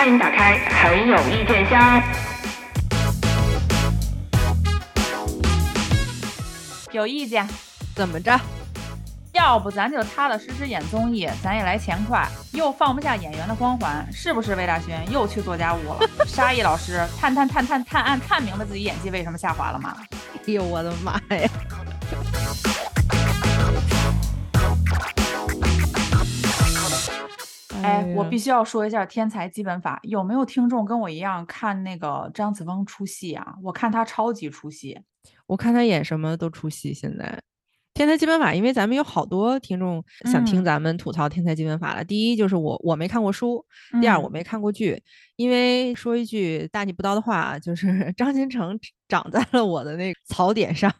欢迎打开很有意见箱。有意见？怎么着？要不咱就踏踏实实演综艺，咱也来钱快，又放不下演员的光环，是不是？魏大勋又去做家务了。沙溢老师探探探探探案探明白自己演技为什么下滑了吗？哎呦我的妈呀！哎，我必须要说一下《天才基本法》，有没有听众跟我一样看那个张子枫出戏啊？我看他超级出戏，我看他演什么都出戏。现在《天才基本法》，因为咱们有好多听众想听咱们吐槽《天才基本法》了。第一就是我我没看过书，第二我没看过剧。因为说一句大逆不道的话，就是 张新成长在了我的那个槽点上。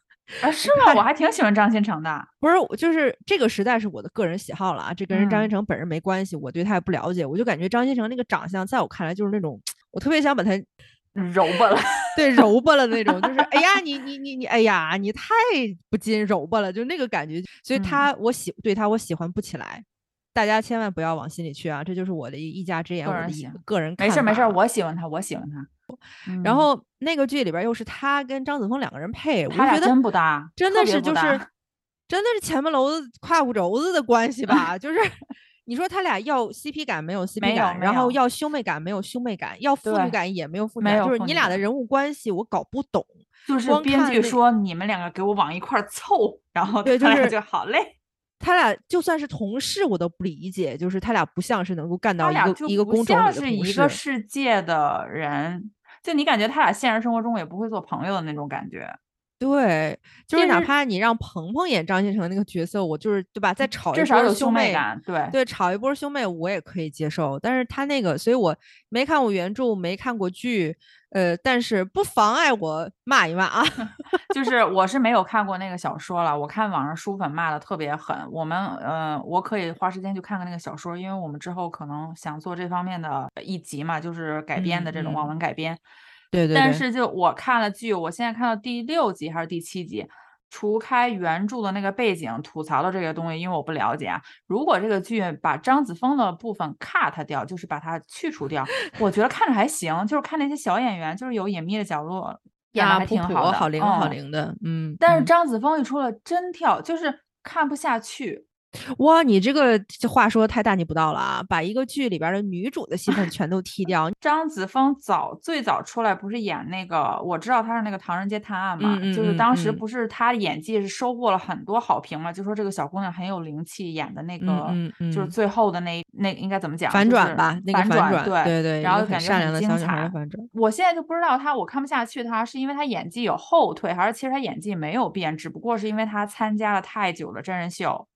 啊，是吗？我还挺喜欢张新成的。不是，就是这个时代是我的个人喜好了啊，这跟人张新成本人没关系，我对他也不了解。我就感觉张新成那个长相，在我看来就是那种，我特别想把他揉巴了，对，揉巴了那种，就是哎呀，你你你你，哎呀，你太不禁揉巴了，就那个感觉。所以他，我喜对他，我喜欢不起来。大家千万不要往心里去啊，这就是我的一家之言，我的个人。没事没事，我喜欢他，我喜欢他。然后那个剧里边又是他跟张子枫两个人配，我觉得真不搭，真的是就是真的是前门楼子胯骨轴子的关系吧？就是你说他俩要 CP 感没有 CP 感，然后要兄妹感没有兄妹感，要父女感也没有父女感，就是你俩的人物关系我搞不懂。就是编剧说你们两个给我往一块凑，然后对就是就好嘞。他俩就算是同事，我都不理解，就是他俩不像是能够干到一个一个工种里的是一个世界的人。就你感觉他俩现实生活中也不会做朋友的那种感觉，对，就是哪怕你让鹏鹏演张新成那个角色，我就是对吧？再炒至少有兄妹感，对对，炒一波兄妹我也可以接受。但是他那个，所以我没看过原著，没看过剧。呃，但是不妨碍我骂一骂啊，就是我是没有看过那个小说了，我看网上书粉骂的特别狠。我们呃，我可以花时间去看看那个小说，因为我们之后可能想做这方面的一集嘛，就是改编的这种网文改编。对对。但是就我看了剧，我现在看到第六集还是第七集。除开原著的那个背景吐槽的这个东西，因为我不了解啊。如果这个剧把张子枫的部分 cut 掉，就是把它去除掉，我觉得看着还行。就是看那些小演员，就是有隐秘的角落，演的还挺好的，好灵好灵的，嗯。但是张子枫一出了真跳，就是看不下去。哇，你这个话说的太大逆不道了啊！把一个剧里边的女主的戏份全都踢掉。张子枫早最早出来不是演那个，我知道她是那个《唐人街探案》嘛，就是当时不是她演技是收获了很多好评嘛，就说这个小姑娘很有灵气，演的那个就是最后的那那应该怎么讲？反转吧，那个反转，对对对，然后感觉很精彩。反转我现在就不知道她，我看不下去她，是因为她演技有后退，还是其实她演技没有变，只不过是因为她参加了太久的真人秀。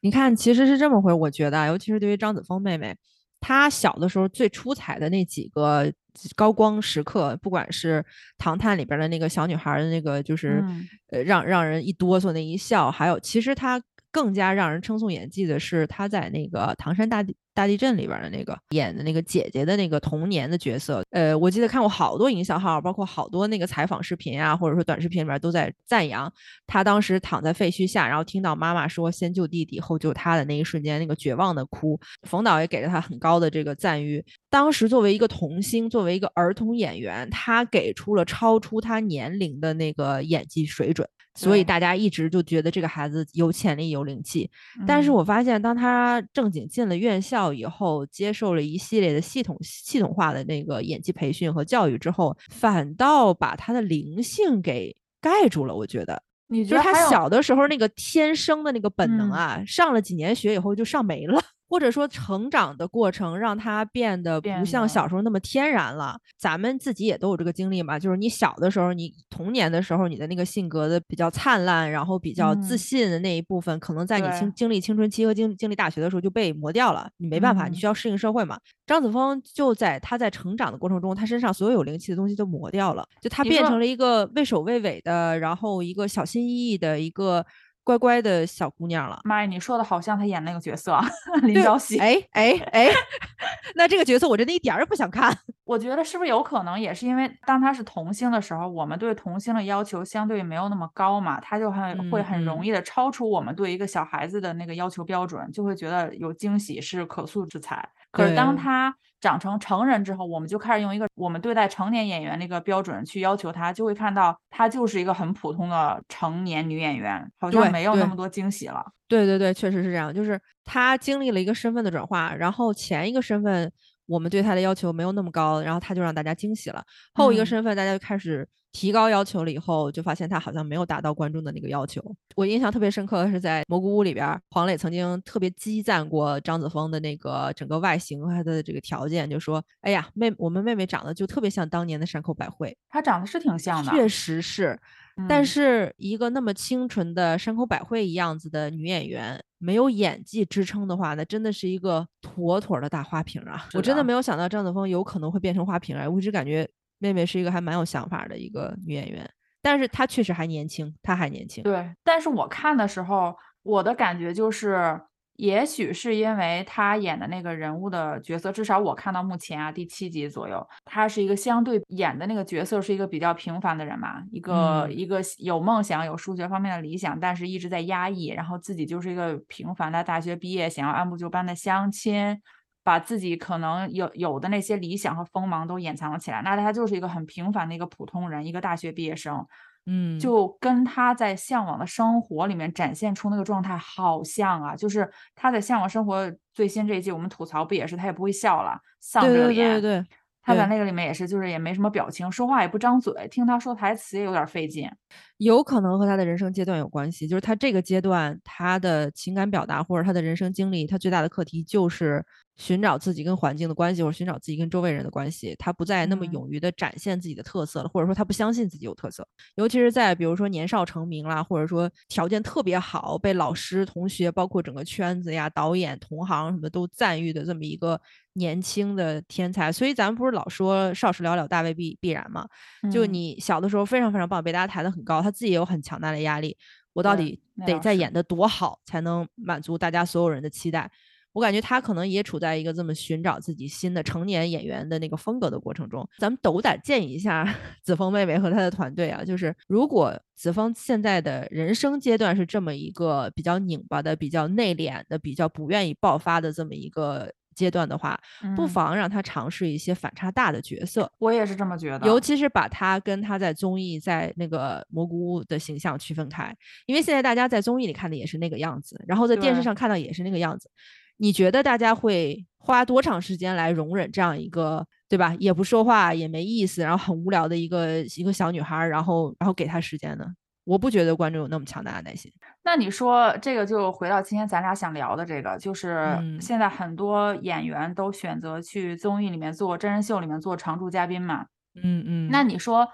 你看，其实是这么回我觉得，尤其是对于张子枫妹妹，她小的时候最出彩的那几个高光时刻，不管是《唐探》里边的那个小女孩的那个，就是呃让让人一哆嗦那一笑，还有其实她更加让人称颂演技的是他在那个《唐山大地》。大地震里边的那个演的那个姐姐的那个童年的角色，呃，我记得看过好多营销号，包括好多那个采访视频啊，或者说短视频里边都在赞扬他当时躺在废墟下，然后听到妈妈说先救弟弟后救他的那一瞬间，那个绝望的哭。冯导也给了他很高的这个赞誉。当时作为一个童星，作为一个儿童演员，他给出了超出他年龄的那个演技水准。所以大家一直就觉得这个孩子有潜力、有灵气，但是我发现，当他正经进了院校以后，接受了一系列的系统、系统化的那个演技培训和教育之后，反倒把他的灵性给盖住了。我觉得，你觉得他小的时候那个天生的那个本能啊，上了几年学以后就上没了。或者说成长的过程让他变得不像小时候那么天然了。咱们自己也都有这个经历嘛，就是你小的时候，你童年的时候，你的那个性格的比较灿烂，然后比较自信的那一部分，可能在你经经历青春期和经经历大学的时候就被磨掉了。你没办法，你需要适应社会嘛。张子枫就在他在成长的过程中，他身上所有有灵气的东西都磨掉了，就他变成了一个畏首畏尾的，然后一个小心翼翼的一个。乖乖的小姑娘了，妈呀！你说的好像她演那个角色 林朝夕。哎哎哎，那这个角色我真的一点儿也不想看。我觉得是不是有可能也是因为当她是童星的时候，我们对童星的要求相对没有那么高嘛，她就很会很容易的超出我们对一个小孩子的那个要求标准，就会觉得有惊喜是可塑之才。可是当他长成成人之后，我们就开始用一个我们对待成年演员那个标准去要求他，就会看到他就是一个很普通的成年女演员，好像没有那么多惊喜了。对对对，确实是这样，就是他经历了一个身份的转化，然后前一个身份。我们对他的要求没有那么高，然后他就让大家惊喜了。后一个身份，大家就开始提高要求了，以后就发现他好像没有达到观众的那个要求。我印象特别深刻的是在蘑菇屋里边，黄磊曾经特别激赞过张子枫的那个整个外形和他的这个条件，就说：“哎呀，妹，我们妹妹长得就特别像当年的山口百惠。”她长得是挺像的，确实是。但是一个那么清纯的山口百惠一样子的女演员，没有演技支撑的话，那真的是一个妥妥的大花瓶啊！我真的没有想到张子枫有可能会变成花瓶啊！我一直感觉妹妹是一个还蛮有想法的一个女演员，但是她确实还年轻，她还年轻。对，但是我看的时候，我的感觉就是。也许是因为他演的那个人物的角色，至少我看到目前啊，第七集左右，他是一个相对演的那个角色是一个比较平凡的人嘛，一个一个有梦想、有数学方面的理想，但是一直在压抑，然后自己就是一个平凡的大学毕业，想要按部就班的相亲，把自己可能有有的那些理想和锋芒都掩藏了起来，那他就是一个很平凡的一个普通人，一个大学毕业生。嗯，就跟他在向往的生活里面展现出那个状态好像啊，就是他在向往生活最新这一季，我们吐槽不也是他也不会笑了，丧着脸。对对对，他在那个里面也是，就是也没什么表情，说话也不张嘴，听他说台词也有点费劲。有可能和他的人生阶段有关系，就是他这个阶段他的情感表达或者他的人生经历，他最大的课题就是。寻找自己跟环境的关系，或者寻找自己跟周围人的关系，他不再那么勇于的展现自己的特色了，或者说他不相信自己有特色。尤其是在比如说年少成名啦，或者说条件特别好，被老师、同学，包括整个圈子呀、导演、同行什么都赞誉的这么一个年轻的天才。所以咱们不是老说少时了了，大未必必然嘛？就你小的时候非常非常棒，被大家抬得很高，他自己也有很强大的压力。我到底得再演得多好，才能满足大家所有人的期待？我感觉他可能也处在一个这么寻找自己新的成年演员的那个风格的过程中。咱们斗胆建议一下 子枫妹妹和她的团队啊，就是如果子枫现在的人生阶段是这么一个比较拧巴的、比较内敛的、比较不愿意爆发的这么一个阶段的话，不妨让他尝试一些反差大的角色。我也是这么觉得，尤其是把他跟他在综艺在那个蘑菇屋的形象区分开，因为现在大家在综艺里看的也是那个样子，然后在电视上看到也是那个样子。你觉得大家会花多长时间来容忍这样一个，对吧？也不说话，也没意思，然后很无聊的一个一个小女孩，然后然后给她时间呢？我不觉得观众有那么强大的耐心。那你说这个就回到今天咱俩想聊的这个，就是现在很多演员都选择去综艺里面做真人秀里面做常驻嘉宾嘛？嗯嗯。那你说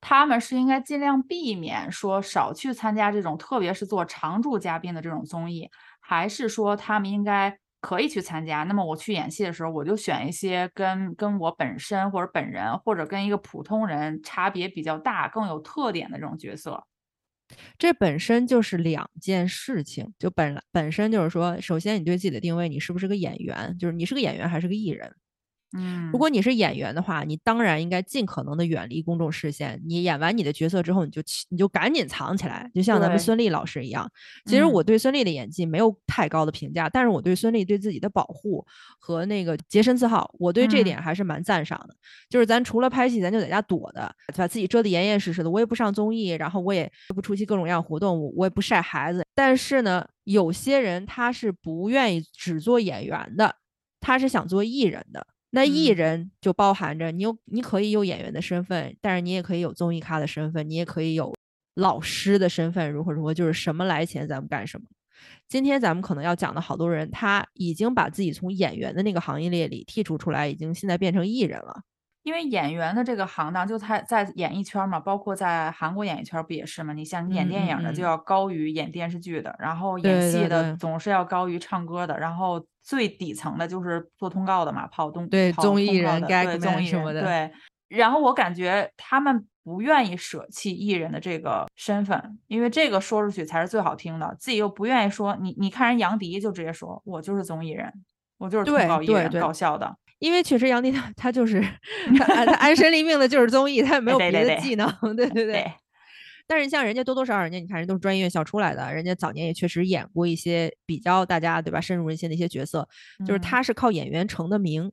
他们是应该尽量避免说少去参加这种，特别是做常驻嘉宾的这种综艺？还是说他们应该可以去参加？那么我去演戏的时候，我就选一些跟跟我本身或者本人或者跟一个普通人差别比较大、更有特点的这种角色。这本身就是两件事情，就本本身就是说，首先你对自己的定位，你是不是个演员？就是你是个演员还是个艺人？嗯，如果你是演员的话，你当然应该尽可能的远离公众视线。你演完你的角色之后，你就你就赶紧藏起来，就像咱们孙俪老师一样。其实我对孙俪的演技没有太高的评价，但是我对孙俪对自己的保护和那个洁身自好，我对这点还是蛮赞赏的。就是咱除了拍戏，咱就在家躲的，把自己遮得严严实实的。我也不上综艺，然后我也不出席各种各样活动，我我也不晒孩子。但是呢，有些人他是不愿意只做演员的，他是想做艺人的。那艺人就包含着你有，你可以有演员的身份，但是你也可以有综艺咖的身份，你也可以有老师的身份，如何如何，就是什么来钱咱们干什么。今天咱们可能要讲的好多人，他已经把自己从演员的那个行业列里剔除出来，已经现在变成艺人了。因为演员的这个行当，就他在演艺圈嘛，包括在韩国演艺圈不也是吗？你像你演电影的就要高于演电视剧的，然后演戏的总是要高于唱歌的，然后最底层的就是做通告的嘛，跑东对综艺人该综艺什么的。对，然后我感觉他们不愿意舍弃艺人的这个身份，因为这个说出去才是最好听的，自己又不愿意说。你你看人杨迪就直接说，我就是综艺人，我就是通告艺人，搞笑的。因为确实杨迪他他就是他他安身立命的就是综艺，他也没有别的技能，对对对。对，但是像人家多多少少，人家你看人都是专业院校出来的，人家早年也确实演过一些比较大家对吧深入人心的一些角色，就是嗯他是靠演员成的名。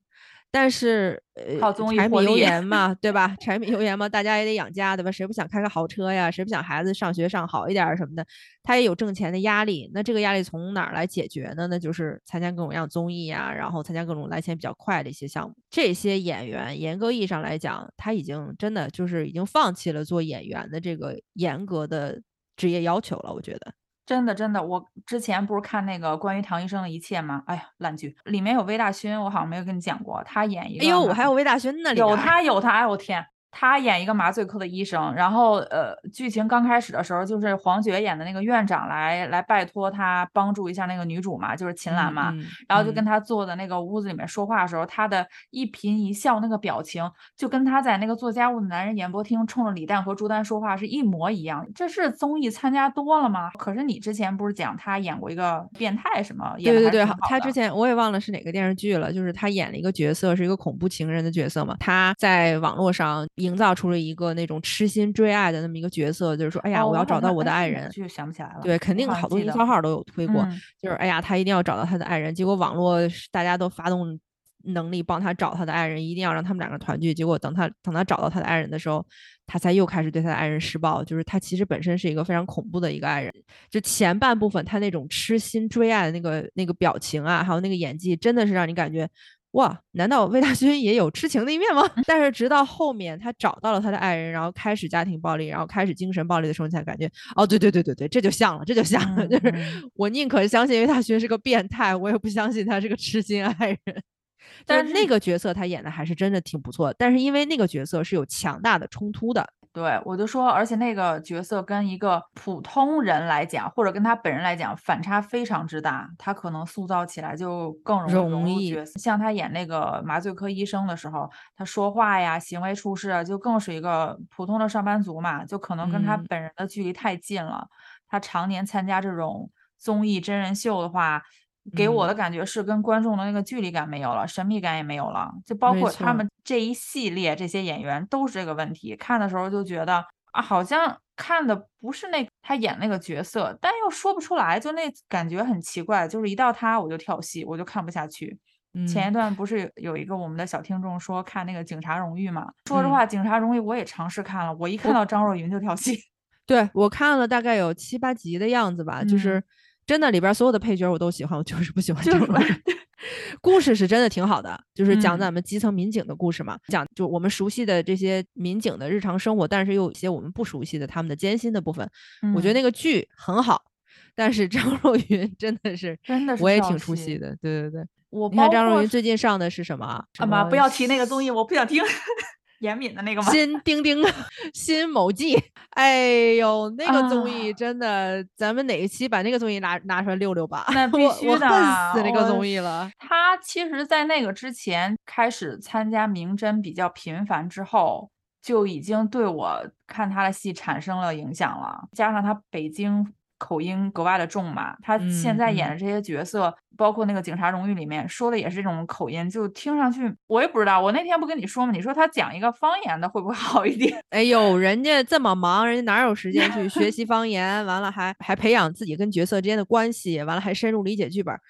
但是，呃，靠综艺柴米油盐 嘛，对吧？柴米油盐嘛，大家也得养家，对吧？谁不想开个豪车呀？谁不想孩子上学上好一点儿什么的？他也有挣钱的压力。那这个压力从哪儿来解决呢？那就是参加各种各样综艺呀，然后参加各种来钱比较快的一些项目。这些演员，严格意义上来讲，他已经真的就是已经放弃了做演员的这个严格的职业要求了。我觉得，真的真的，我之前不是看那个关于唐医生的一切吗？哎呀，烂剧，里面有魏大勋，我好像没有跟你讲过，他演一个哎呦，我还有魏大勋呢，里有他有他，哎我天，他演一个麻醉科的医生，然后呃，剧情刚开始的时候就是黄觉演的那个院长来来拜托他帮助一下那个女主嘛，就是秦岚嘛，嗯然后就跟嗯他坐在那个屋子里面说话的时候，他的一颦一笑那个表情，就跟他在那个做家务的男人演播厅冲着李诞和朱丹说话是一模一样。这是综艺参加多了吗？可是你之前不是讲他演过一个变态什么？演对对对，他之前我也忘了是哪个电视剧了，就是他演了一个角色，是一个恐怖情人的角色嘛。他在网络上营造出了一个那种痴心追爱的那么一个角色，就是说，哎呀，哦我要找到我的爱人。哎是哪个剧想不起来了。对，肯定好多营销号都有推过，嗯就是哎呀，他一定要找到他的爱人。结果网络大家都发动能力帮他找他的爱人，一定要让他们两个团聚。结果等他等他找到他的爱人的时候，他才又开始对他的爱人施暴。就是他其实本身是一个非常恐怖的一个爱人。就前半部分他那种痴心追爱的那个那个表情啊，还有那个演技，真的是让你感觉。哇，难道魏大勋也有痴情的一面吗？但是直到后面他找到了他的爱人，然后开始家庭暴力，然后开始精神暴力的时候，你才感觉，哦，对对对对对，这就像了，这就像了，嗯就是嗯我宁可相信魏大勋是个变态，我也不相信他是个痴心爱人。但是那个角色他演的还是真的挺不错的，但是因为那个角色是有强大的冲突的，对，我就说，而且那个角色跟一个普通人来讲，或者跟他本人来讲，反差非常之大，他可能塑造起来就更容易。像他演那个麻醉科医生的时候，他说话呀、行为处事啊，就更是一个普通的上班族嘛，就可能跟他嗯本人的距离太近了。他常年参加这种综艺真人秀的话，给我的嗯感觉是跟观众的那个距离感没有了，神秘感也没有了。就包括他们这一系列这些演员都是这个问题。看的时候就觉得啊，好像看的不是那他演那个角色，但又说不出来，就那感觉很奇怪。就是一到他我就跳戏，我就看不下去。前一嗯段不是有有一个我们的小听众说看那个《警察荣誉》嘛？说实嗯话，《警察荣誉》我也尝试看了，我一看到张若昀就跳戏。对我看了大概有七八集的样子吧，就嗯是真的里边所有的配角我都喜欢，我就是不喜欢就是张若昀。故事是真的挺好的，就是讲嗯咱们基层民警的故事嘛，讲就我们熟悉的这些民警的日常生活，但是又有一些我们不熟悉的他们的艰辛的部分。我觉得嗯那个剧很好，但是张若昀真的是真的是我也挺出戏戏的，对对对。我你看张若昀最近上的是什么妈，不要提那个综艺，我不想听。严敏的那个吗？新丁丁新某记，哎呦，那个综艺啊真的，咱们哪一期把那个综艺拿拿出来溜溜吧？那 必我我须的恨死那个综艺了。他其实，在那个之前开始参加名侦比较频繁之后，就已经对我看他的戏产生了影响了。加上他北京口音格外的重嘛，他现嗯在演的嗯这些角色，包括那个《警察荣誉》里面说的也是这种口音，就听上去我也不知道。我那天不跟你说吗？你说他讲一个方言的会不会好一点？哎呦，人家这么忙，人家哪有时间去学 习方言？完了还还培养自己跟角色之间的关系，完了还深入理解剧本儿。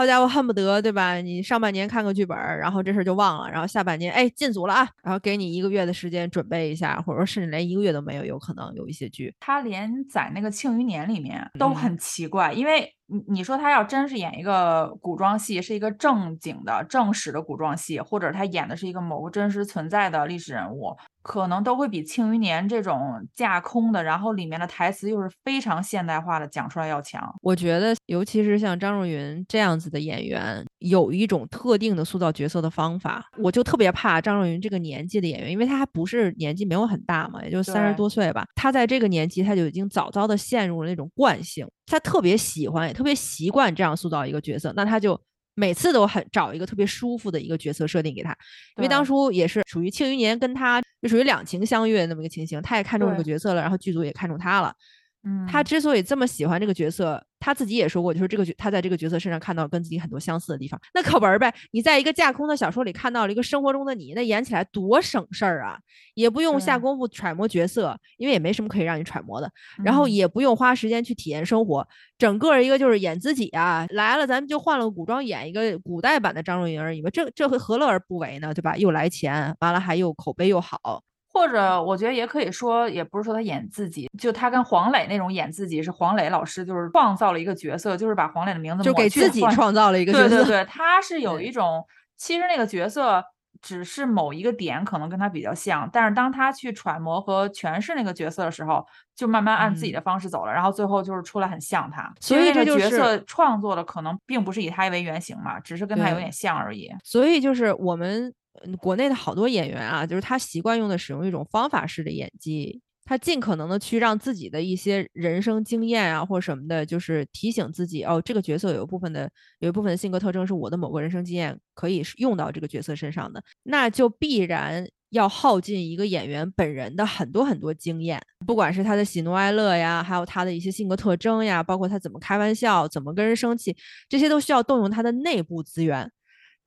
好家伙，恨不得对吧？你上半年看个剧本儿，然后这事儿就忘了，然后下半年哎进组了啊，然后给你一个月的时间准备一下，或者说甚至连一个月都没有，有可能有一些剧。他连在那个《庆余年》里面都嗯很奇怪，因为你你说他要真是演一个古装戏，是一个正经的正史的古装戏，或者他演的是一个某个真实存在的历史人物，可能都会比《庆余年》这种架空的，然后里面的台词又是非常现代化的讲出来要强。我觉得，尤其是像张若昀这样子的演员，有一种特定的塑造角色的方法。我就特别怕张若昀这个年纪的演员，因为他还不是年纪没有很大嘛，也就三十多岁吧。他在这个年纪，他就已经早早的陷入了那种惯性，他特别喜欢，也特别习惯这样塑造一个角色，那他就。每次都很找一个特别舒服的一个角色设定给他，因为当初也是属于《庆余年》跟他就属于两情相悦的那么一个情形，他也看中这个角色了，然后剧组也看中他了，嗯，他之所以这么喜欢这个角色，他自己也说过，就是这个角他在这个角色身上看到跟自己很多相似的地方。那课文呗，你在一个架空的小说里看到了一个生活中的你，那演起来多省事儿啊，也不用下功夫揣摩角色，因为也没什么可以让你揣摩的。然后嗯也不用花时间去体验生活，整个一个就是演自己啊，来了咱们就换了个古装演一个古代版的张若昀而已吧，这这何何乐而不为呢？对吧？又来钱，完了还又口碑又好，或者我觉得也可以说，也不是说他演自己，就他跟黄磊那种演自己，是黄磊老师就是创造了一个角色，就是把黄磊的名字就给自己创造了一个角色。对对对，他是有一种，其实那个角色只是某一个点可能跟他比较像，但是当他去揣摩和诠释那个角色的时候，就慢慢按自己嗯的方式走了，然后最后就是出来很像他。所以这就是角色创作的可能并不是以他为原型嘛，只是跟他有点像而已。所以就是我们国内的好多演员啊，就是他习惯用的使用一种方法式的演技，他尽可能的去让自己的一些人生经验啊或什么的，就是提醒自己哦，这个角色有一部分的有一部分的性格特征是我的某个人生经验可以用到这个角色身上的，那就必然。要耗尽一个演员本人的很多很多经验，不管是他的喜怒哀乐呀，还有他的一些性格特征呀，包括他怎么开玩笑，怎么跟人生气，这些都需要动用他的内部资源。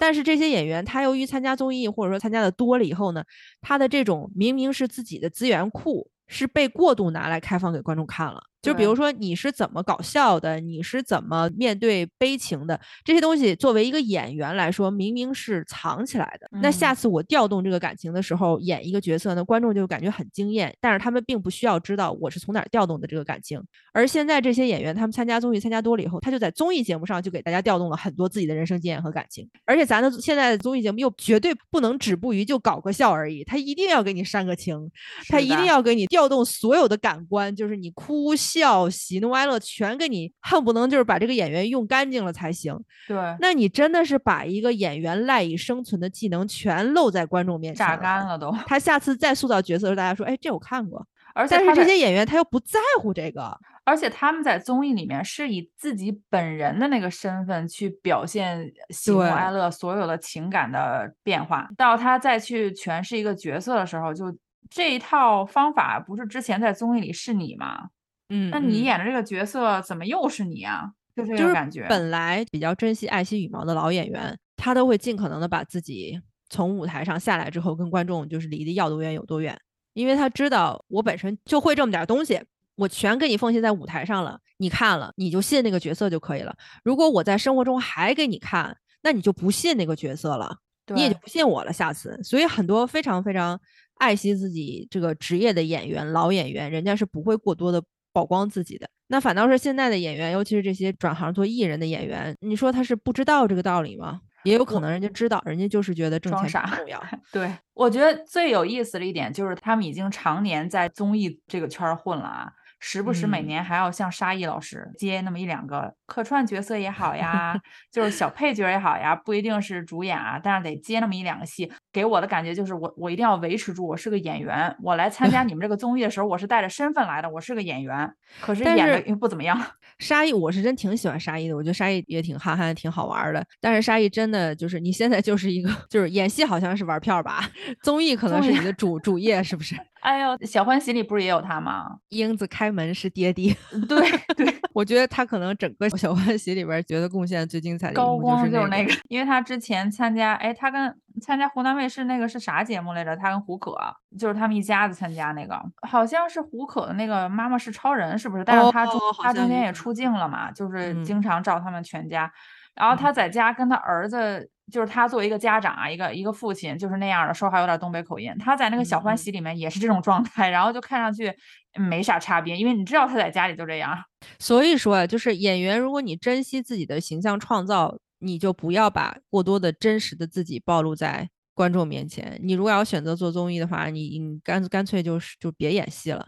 但是这些演员，他由于参加综艺或者说参加的多了以后呢，他的这种明明是自己的资源库，是被过度拿来开放给观众看了。就比如说你是怎么搞笑的，你是怎么面对悲情的，这些东西作为一个演员来说，明明是藏起来的。那下嗯次我调动这个感情的时候，演一个角色呢，观众就感觉很惊艳，但是他们并不需要知道我是从哪儿调动的这个感情。而现在这些演员，他们参加综艺参加多了以后，他就在综艺节目上就给大家调动了很多自己的人生经验和感情。而且咱的现在的综艺节目又绝对不能止步于就搞个笑而已，他一定要给你煽个情，他一定要给你调动所有的感官，就是你哭笑、喜怒哀乐全给你，恨不能就是把这个演员用干净了才行。对，那你真的是把一个演员赖以生存的技能全露在观众面前榨干。了都。他下次再塑造角色的时候，大家说：“哎，这我看过。”而且但是他这些演员他又不在乎这个，而且他们在综艺里面是以自己本人的那个身份去表现喜怒哀乐所有的情感的变化，到他再去诠释一个角色的时候，就这一套方法不是之前在综艺里是你吗？嗯那你嗯演的这个角色怎么又是你啊？就这就是个感觉。本来比较珍惜爱惜羽毛的老演员，他都会尽可能的把自己从舞台上下来之后，跟观众就是离得要多远有多远，因为他知道我本身就会这么点儿东西，我全给你奉献在舞台上了，你看了你就信那个角色就可以了。如果我在生活中还给你看，那你就不信那个角色了。你也就不信我了。下次，所以很多非常非常爱惜自己这个职业的演员，老演员，人家是不会过多的曝光自己的。那反倒是现在的演员，尤其是这些转行做艺人的演员，你说他是不知道这个道理吗？也有可能人家知道，人家就是觉得挣装钱重要。对，我觉得最有意思的一点就是他们已经常年在综艺这个圈儿混了啊，时不时每嗯年还要像沙溢老师接那么一两个客串角色也好呀，就是小配角也好呀，不一定是主演啊，但是得接那么一两个戏。给我的感觉就是我我一定要维持住我是个演员，我来参加你们这个综艺的时候，我是带着身份来的，我是个演员，可是演的又不怎么样。沙溢，我是真挺喜欢沙溢的，我觉得沙溢也挺憨憨，挺好玩儿的。但是沙溢真的就是你现在就是一个，就是演戏好像是玩票吧，综艺可能是你的主主业，是不是？哎呦，小欢喜里不是也有他吗？英子开门是爹爹，对对，我觉得他可能整个小欢喜里边觉得贡献最精彩的一高光就是那那个，因为他之前参加，哎，他跟参加湖南卫视那个是啥节目来着？他跟胡可，就是他们一家子参加那个，好像是胡可的那个《妈妈是超人》，是不是？但是他中、哦他中间也出镜了嘛，就是嗯经常照他们全家。然后他在家跟他儿子，就是他作为一个家长啊，一个一个父亲，就是那样的，说话有点东北口音。他在那个小欢喜里面也是这种状态，然后就看上去没啥差别，因为你知道他在家里就这样。所以说啊，就是演员，如果你珍惜自己的形象创造，你就不要把过多的真实的自己暴露在观众面前。你如果要选择做综艺的话，你你干干脆就是就别演戏了，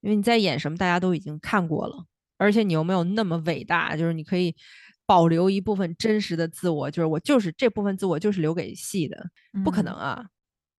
因为你在演什么大家都已经看过了，而且你又没有那么伟大，就是你可以保留一部分真实的自我，就是我就是这部分自我就是留给戏的，不可嗯能啊。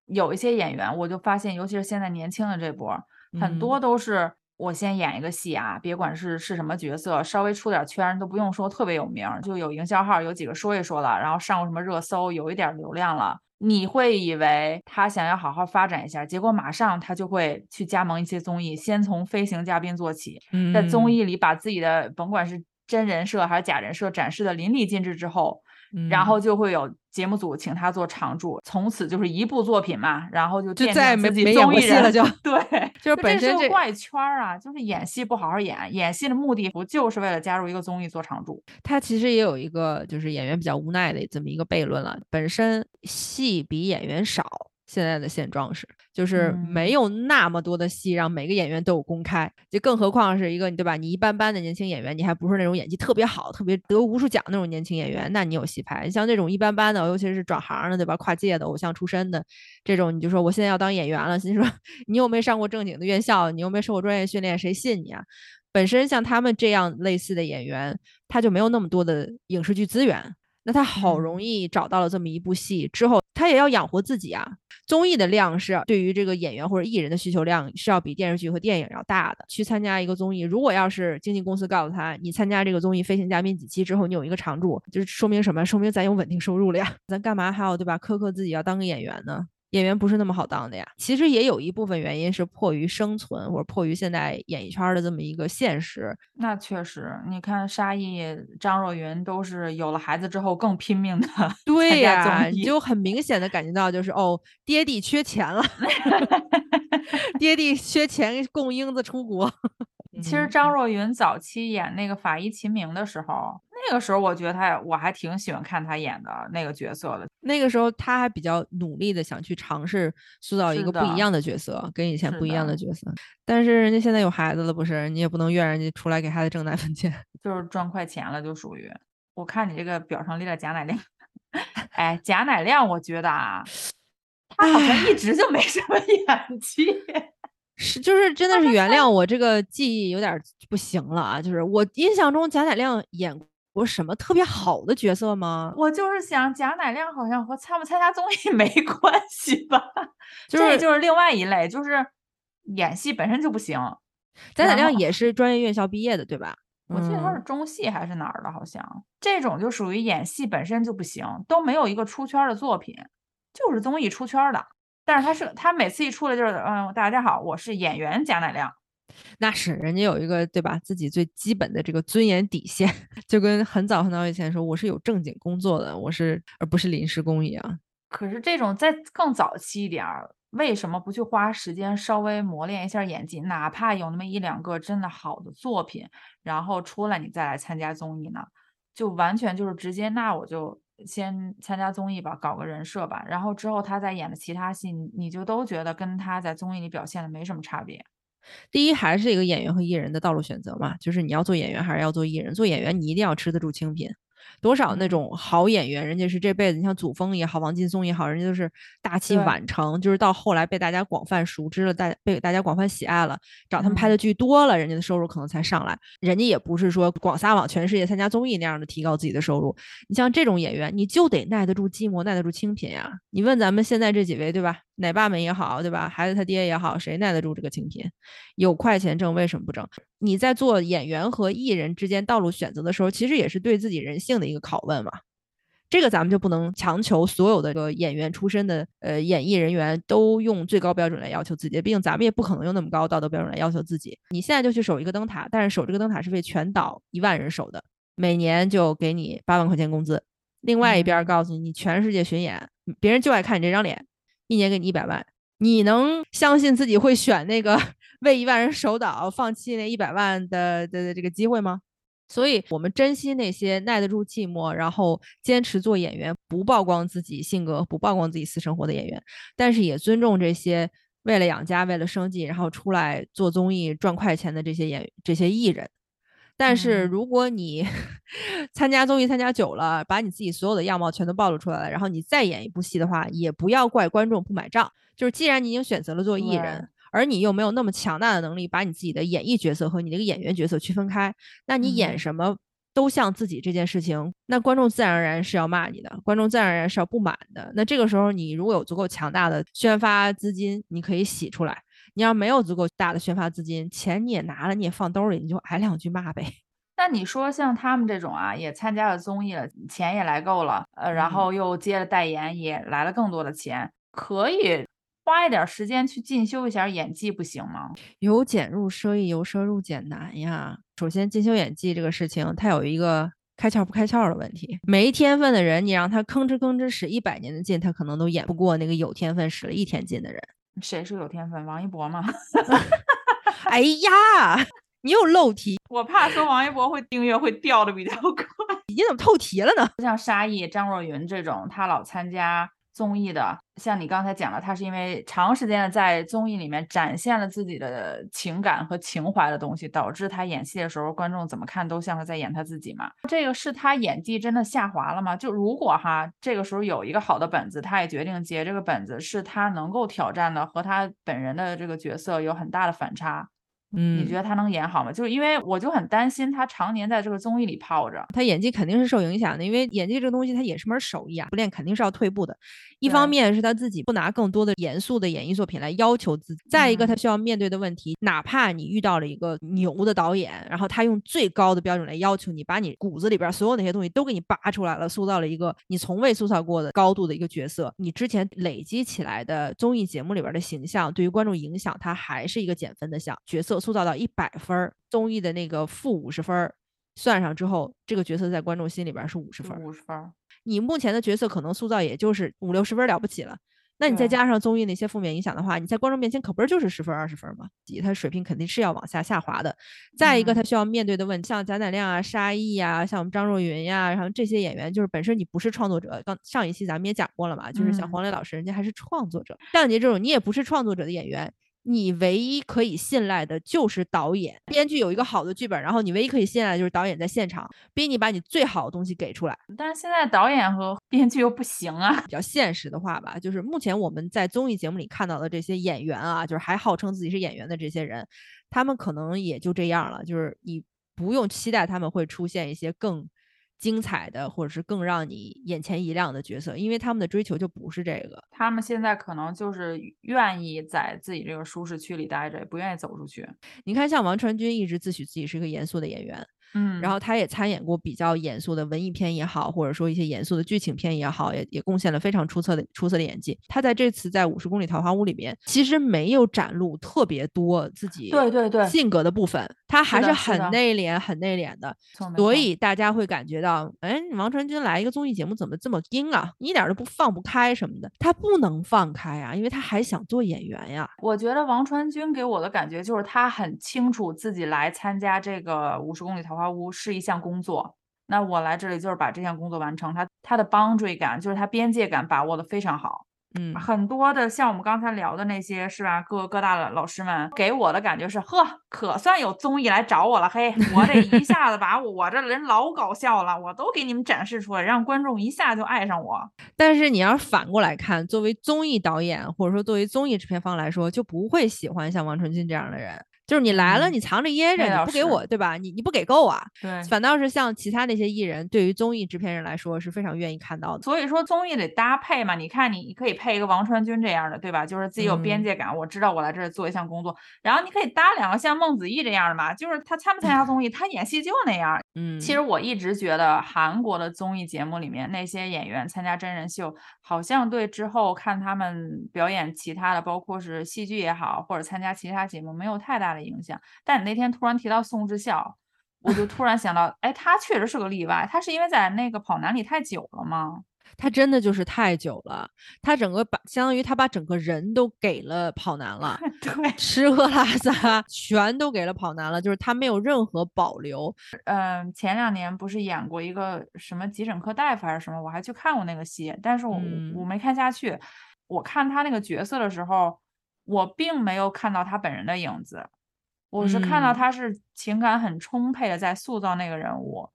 有一些演员，我就发现，尤其是现在年轻的这波儿，很嗯。多都是我先演一个戏啊，别管是是什么角色，稍微出点儿圈儿都不用说特别有名儿，就有营销号有几个说一说了，然后上过什么热搜，有一点儿流量了，你会以为他想要好好发展一下，结果马上他就会去加盟一些综艺，先从飞行嘉宾做起，在综嗯。艺里把自己的甭管是真人设还是假人设展示的淋漓尽致之后，然嗯。后就会有节目组请他做常驻，从此就是一部作品嘛，然后就就再也没没演戏了就 对，就是本身这这怪圈儿啊，就是演戏不好好演，演戏的目的不就是为了加入一个综艺做常驻？他其实也有一个就是演员比较无奈的这么一个悖论了，本身戏比演员少。现在的现状是，就是没嗯有那么多的戏让每个演员都有公开，就更何况是一个你对吧？你一般般的年轻演员，你还不是那种演技特别好、特别得无数奖那种年轻演员，那你有戏拍。你像这种一般般的，尤其是转行的对吧？跨界的偶像出身的这种，你就说我现在要当演员了，心说你又没上过正经的院校，你又没受过专业训练，谁信你啊？本身像他们这样类似的演员，他就没有那么多的影视剧资源，那他好容嗯易找到了这么一部戏之后，他也要养活自己啊。综艺的量是对于这个演员或者艺人的需求量是要比电视剧和电影要大的。去参加一个综艺，如果要是经纪公司告诉他，你参加这个综艺飞行嘉宾几期之后，你有一个常驻，就是说明什么？说明咱有稳定收入了呀。咱干嘛还要对吧？苛刻自己要当个演员呢？演员不是那么好当的呀。其实也有一部分原因是迫于生存，或者迫于现在演艺圈的这么一个现实。那确实，你看沙溢、张若昀都是有了孩子之后更拼命的 对呀，你就很明显的感觉到，就是哦，爹地缺钱了，爹地缺钱供英子出国。其实张若昀早期演那个《法医秦明》的时候，那个时候我觉得他我还挺喜欢看他演的那个角色的。那个时候他还比较努力的想去尝试塑造一个不一样的角色，跟以前不一样的的角色。但是人家现在有孩子了，不是？你也不能怨人家出来给孩子挣奶粉钱。就是赚快钱了，就属于。我看你这个表上列了贾乃亮，哎，贾乃亮，我觉得啊，他好像一直就没什么 演技。是，就是真的是原谅我这个记忆有点儿不行了啊！就是我印象中贾乃亮演过什么特别好的角色吗？我就是想，贾乃亮好像和参不参加综艺 没关系吧？就是这就是另外一类，就是演戏本身就不行。贾乃亮也是专业院校毕业的，对吧？我记得他是嗯中戏还是哪儿的，好像这种就属于演戏本身就不行，都没有一个出圈儿的作品，就是综艺出圈儿的。但是他是他每次一出来就是，嗯，大家好，我是演员贾乃亮。那是人家有一个对吧，自己最基本的这个尊严底线，就跟很早很早以前说我是有正经工作的，我是而不是临时工一样。可是这种在更早期一点儿，为什么不去花时间稍微磨练一下演技？哪怕有那么一两个真的好的作品，然后出来你再来参加综艺呢？就完全就是直接，那我就先参加综艺吧，搞个人设吧，然后之后他再演的其他戏，你就都觉得跟他在综艺里表现的没什么差别。第一还是一个演员和艺人的道路选择嘛，就是你要做演员还是要做艺人。做演员你一定要吃得住清贫。多少那嗯种好演员，人家是这辈子，你像祖峰也好，王劲松也好，人家都是大器晚成，就是到后来被大家广泛熟知了，大被大家广泛喜爱了，找他们拍嗯的剧多了，人家的收入可能才上来。人家也不是说广撒网全世界参加综艺那样的提高自己的收入。你像这种演员，你就得耐得住寂寞，耐得住清贫呀。你问咱们现在这几位，对吧？奶爸们也好，对吧？孩子他爹也好，谁耐得住这个清贫？有快钱挣，为什么不挣？你在做演员和艺人之间道路选择的时候，其实也是对自己人性的一个拷问嘛。这个咱们就不能强求所有的这个演员出身的呃演艺人员都用最高标准来要求自己，毕竟咱们也不可能用那么高道德标准来要求自己。你现在就去守一个灯塔，但是守这个灯塔是为全岛一万人守的，每年就给你八万块钱工资。另外一边告诉你，你全世界巡演，别人就爱看你这张脸，一年给你一百万，你能相信自己会选那个 为一万人守岛，放弃那一百万的的的这个机会吗？所以，我们珍惜那些耐得住寂寞，然后坚持做演员，不曝光自己性格、不曝光自己私生活的演员，但是也尊重这些为了养家、为了生计，然后出来做综艺赚快钱的这些演这些艺人。但是，嗯如果你 参加综艺参加久了，把你自己所有的样貌全都暴露出来了，然后你再演一部戏的话，也不要怪观众不买账。就是既然你已经选择了做艺人，而你又没有那么强大的能力把你自己的演艺角色和你这个演员角色区分开，那你演嗯什么都像自己这件事情，那观众自然而然是要骂你的，观众自然而然是要不满的。那这个时候，你如果有足够强大的宣发资金，你可以洗出来；你要没有足够大的宣发资金，钱你也拿了，你也放兜里，你就挨两句骂呗。那 那你说像他们这种啊，也参加了综艺了，钱也来够了，呃，然嗯后又接了代言，也来了更多的钱，可以花一点儿时间去进修一下演技，不行吗？由俭入奢易，由奢入俭难呀。首先，进修演技这个事情，它有一个开窍不开窍的问题。没天分的人，你让他吭哧吭哧使一百年的劲，他可能都演不过那个有天分使了一天劲的人。谁是有天分？王一博吗？哎呀，你又漏题，我怕说王一博会订阅会掉的比较快。你怎么透题了呢？像沙溢、张若昀这种，他老参加综艺的，像你刚才讲的，他是因为长时间的在综艺里面展现了自己的情感和情怀的东西，导致他演戏的时候，观众怎么看都像是在演他自己嘛。这个是他演技真的下滑了吗？就如果哈，这个时候有一个好的本子，他也决定接这个本子，是他能够挑战的，和他本人的这个角色有很大的反差。嗯你觉得他能演好吗？就是因为我就很担心他常年在这个综艺里泡着。他演技肯定是受影响的，因为演技这个东西它也是门手艺啊，不练肯定是要退步的。一方面是他自己不拿更多的严肃的演艺作品来要求自己，再一个嗯他需要面对的问题，哪怕你遇到了一个牛的导演，然后他用最高的标准来要求你，把你骨子里边所有那些东西都给你扒出来了，塑造了一个你从未塑造过的高度的一个角色，你之前累积起来的综艺节目里边的形象对于观众影响，它还是一个减分的项。角色塑造到一百分儿，综艺的那个负五十分儿。算上之后，这个角色在观众心里边儿是五十分儿。五十分儿，你目前的角色可能塑造也就是五六十分儿了不起了。那你再加上综艺那些负面影响的话，你在观众面前可不是就是十分二十分儿吗？他水平肯定是要往下下滑的。再一个，他嗯需要面对的问题，像贾乃亮啊、沙溢啊，像我们张若昀呀，然后这些演员，就是本身你不是创作者。刚上一期咱们也讲过了嘛，就是像嗯黄磊老师，人家还是创作者。像你这种你也不是创作者的演员，你唯一可以信赖的就是导演。编剧有一个好的剧本，然后你唯一可以信赖的就是导演在现场逼你把你最好的东西给出来。但是现在导演和编剧又不行啊。比较现实的话吧，就是目前我们在综艺节目里看到的这些演员啊，就是还号称自己是演员的这些人，他们可能也就这样了。就是你不用期待他们会出现一些更精彩的，或者是更让你眼前一亮的角色，因为他们的追求就不是这个。他们现在可能就是愿意在自己这个舒适区里待着，也不愿意走出去。你看，像王传君一直自诩自己是一个严肃的演员，嗯然后他也参演过比较严肃的文艺片也好，或者说一些严肃的剧情片也好，也也贡献了非常出色的出色的演技。他在这次在《五十公里桃花坞》里面，其实没有展露特别多自己对对对性格的部分，他还是很内敛、很内敛的。所以大家会感觉到，哎，王传君来一个综艺节目怎么这么硬啊？你一点儿都不放不开什么的。他不能放开啊，因为他还想做演员呀。我觉得王传君给我的感觉就是他很清楚自己来参加这个五十公里桃花坞是一项工作。那我来这里就是把这项工作完成，他他的 boundary 感就是他边界感把握的非常好。嗯，很多的像我们刚才聊的那些是吧？各各大的老师们给我的感觉是，呵，可算有综艺来找我了，嘿，我这一下子把我我这人老搞笑了，我都给你们展示出来，让观众一下就爱上我。但是你要是反过来看，作为综艺导演或者说作为综艺制片方来说，就不会喜欢像王传君这样的人。就是你来了，嗯你藏着掖着，你不给我，对吧？你你不给够啊。对，反倒是像其他那些艺人，对于综艺制片人来说是非常愿意看到的。所以说综艺得搭配嘛，你看你你可以配一个王传君这样的，对吧？就是自己有边嗯界感，我知道我来这儿做一项工作，然后你可以搭两个像孟子义这样的嘛，就是他参不参加综艺，他演戏就那样。嗯，其实我一直觉得韩国的综艺节目里面那些演员参加真人秀，好像对之后看他们表演其他的，包括是戏剧也好，或者参加其他节目没有太大的影响。但你那天突然提到宋智孝，我就突然想到，哎，他确实是个例外。他是因为在那个跑男里太久了吗？他真的就是太久了，他整个把相当于他把整个人都给了跑男了，对，吃喝拉撒全都给了跑男了，就是他没有任何保留。嗯，前两年不是演过一个什么急诊科大夫还是什么，我还去看过那个戏，但是我、嗯我没看下去。我看他那个角色的时候，我并没有看到他本人的影子，我是看到嗯他是情感很充沛的在塑造那个人物。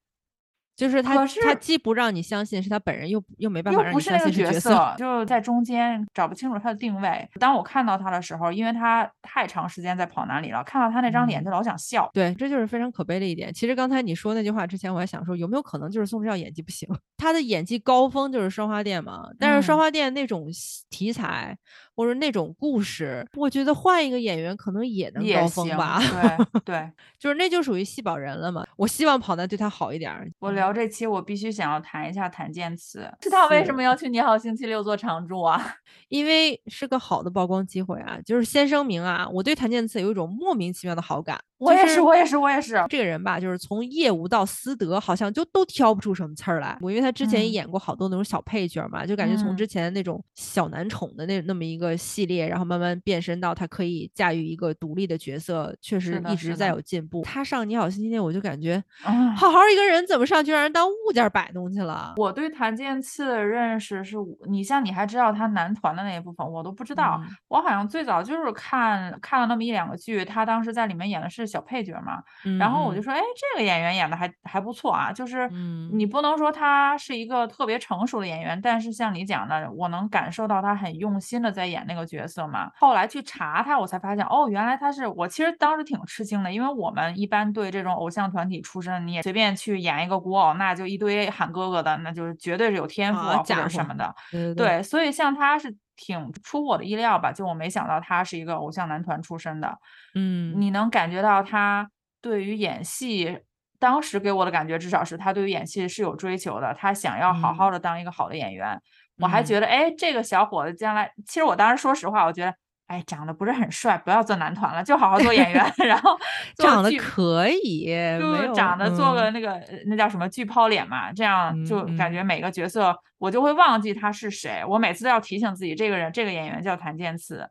就是他是他既不让你相信是他本人，又又没办法让你相信是角色，就在中间找不清楚他的定位。当我看到他的时候，因为他太长时间在跑男里了，看到他那张脸嗯就老想笑。对，这就是非常可悲的一点。其实刚才你说那句话之前，我还想说，有没有可能就是宋智孝演技不行？他的演技高峰就是双花店嘛，但是双嗯花店那种题材或者那种故事，我觉得换一个演员可能也能高峰，吧。对 对。就是那就属于戏保人了嘛。我希望跑男对他好一点儿。我聊这期，我必须想要谈一下谭健次，是他为什么要去《你好星期六》做常驻啊？因为是个好的曝光机会啊。就是先声明啊，我对谭健次有一种莫名其妙的好感。我也，是我也是，我也是。这个人吧，就是从业务到私德，好像就都挑不出什么刺儿来。我因为他之前也嗯演过好多那种小配角嘛，就感觉从嗯之前那种小男宠的那那么一个系列，然后慢慢变身到他可以驾驭一个独立的角色，确实一直在有进步。他上《你好星期天》，我就感觉啊，好好一个人怎么上去让人当物件摆弄去了？我对谭健次的认识是，你像你还知道他男团的那一部分，我都不知道。嗯我好像最早就是看看了那么一两个剧，他当时在里面演的是小配角嘛，然后我就嗯。说，哎，这个演员演的还还不错啊，就是嗯。你不能说他是一个特别成熟的演员，但是像你讲的，我能感受到他很用心的在演那个角色嘛。后来去查他，我才发现，哦，原来他是我其实当时挺吃惊的，因为我们一般对这种偶像团体出身，你也随便去演一个古偶，那就一堆喊哥哥的，那就是绝对是有天赋啊或者什么的。对。对对，所以像他是挺出我的意料吧，就我没想到他是一个偶像男团出身的。嗯你能感觉到他对于演戏，当时给我的感觉，至少是他对于演戏是有追求的，他想要好嗯好的当一个好的演员。我还嗯觉得，哎，这个小伙子将来，其实我当时说实话，我觉得，哎，长得不是很帅，不要做男团了，就好好做演员，然后 长得可以，就长得做个嗯那个、呃那叫什么巨抛脸嘛，这样就感觉每个角色我就会忘记他是谁，我每次都要提醒自己，这个人这个演员叫谭健次。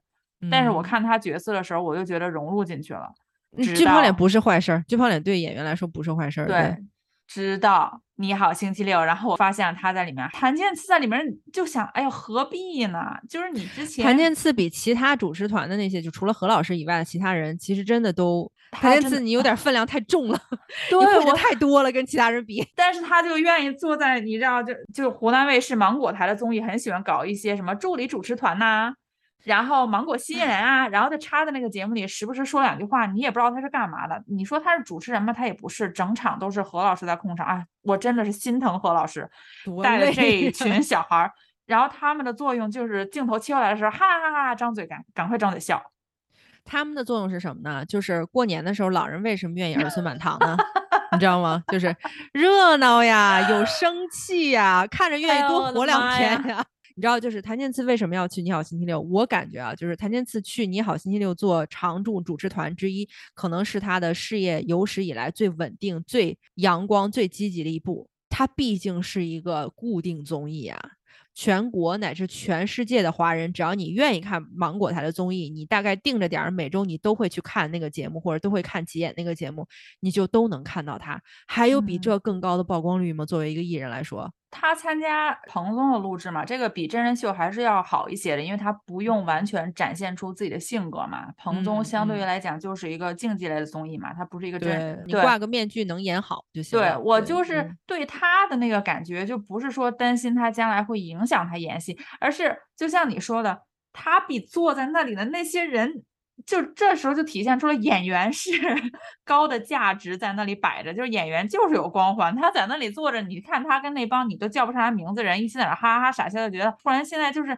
但是我嗯看他角色的时候，我就觉得融入进去了。巨抛脸不是坏事儿，巨抛脸对演员来说不是坏事儿。对，直到你好星期六，然后我发现他在里面，谭健次在里面就想，哎呦，何必呢？就是你之前谭健次比其他主持团的那些，就除了何老师以外的其他人，其实真的都，他谭健次你有点分量太重了，对我太多了，跟其他人比。但是他就愿意坐在你知道，就就湖南卫视芒果台的综艺，很喜欢搞一些什么助理主持团呐、然后芒果新人啊，然后他插在那个节目里，时不时说两句话，你也不知道他是干嘛的。你说他是主持人吗？他也不是，整场都是何老师在控场啊，我真的是心疼何老师带的这一群小孩儿。然后他们的作用就是镜头切过来的时候，哈哈哈哈，张嘴赶赶快张嘴笑。他们的作用是什么呢？就是过年的时候，老人为什么愿意儿孙满堂呢？你知道吗？就是 热闹呀，有生气呀，看着愿意多活两天呀呀。你知道，就是谭健次为什么要去《你好星期六》？我感觉啊，就是谭健次去《你好星期六》做常驻主持团之一，可能是他的事业有史以来最稳定、最阳光、最积极的一步。他毕竟是一个固定综艺啊，全国乃至全世界的华人，只要你愿意看芒果台的综艺，你大概定着点儿，每周你都会去看那个节目，或者都会看几眼那个节目，你就都能看到他。还有比嗯这更高的曝光率吗？作为一个艺人来说，他参加蓬松的录制嘛，这个比真人秀还是要好一些的，因为他不用完全展现出自己的性格嘛。蓬松嗯相对于嗯来讲就是一个竞技类的综艺嘛，它不是一个真对你挂个面具能演好就行对了。我就是嗯对他的那个感觉，就不是说担心他将来会影响他演戏，而是就像你说的，他比坐在那里的那些人，就这时候就体现出了演员是 高的价值在那里摆着，就是演员就是有光环，他在那里坐着，你看他跟那帮你都叫不上他名字人，一起在那哈哈傻笑就，觉得突然现在就是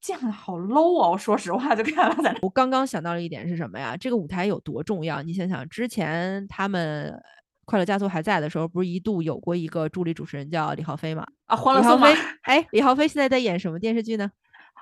这样好 low 啊！我说实话，就看他在那。我刚刚想到了一点是什么呀？这个舞台有多重要？你想想，之前他们《快乐家族》还在的时候，不是一度有过一个助理主持人叫李浩飞吗？啊，欢乐颂飞，，哎，李浩飞现在在演什么电视剧呢？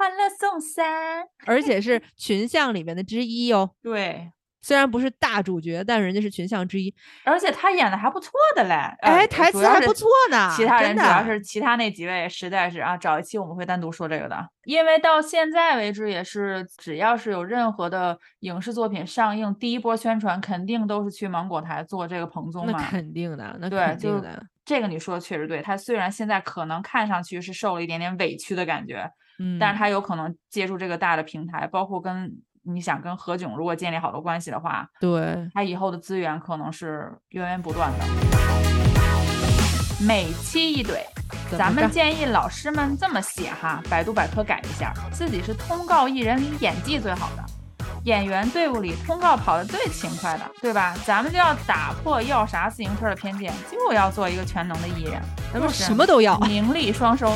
欢乐颂三，而且是群像里面的之一哦。对，虽然不是大主角，但人家是群像之一。而且他演的还不错的嘞，呃哎，台词还不错呢。其他人主要是其他那几位实在是啊，找一期我们会单独说这个的，因为到现在为止也是，只要是有任何的影视作品上映，第一波宣传肯定都是去芒果台做这个蓬松那嘛。肯定的，那肯定的。这个你说的确实对，他虽然现在可能看上去是受了一点点委屈的感觉，嗯，但是他有可能借助这个大的平台，包括跟你想跟何炅如果建立好的关系的话，对，他以后的资源可能是源源不断的。每期一怼。咱们建议老师们这么写哈，百度百科改一下，自己是通告艺人里演技最好的，演员队伍里通告跑得最勤快的，对吧？咱们就要打破要啥自行车的偏见，就要做一个全能的艺人，咱们什么都要。名利双收。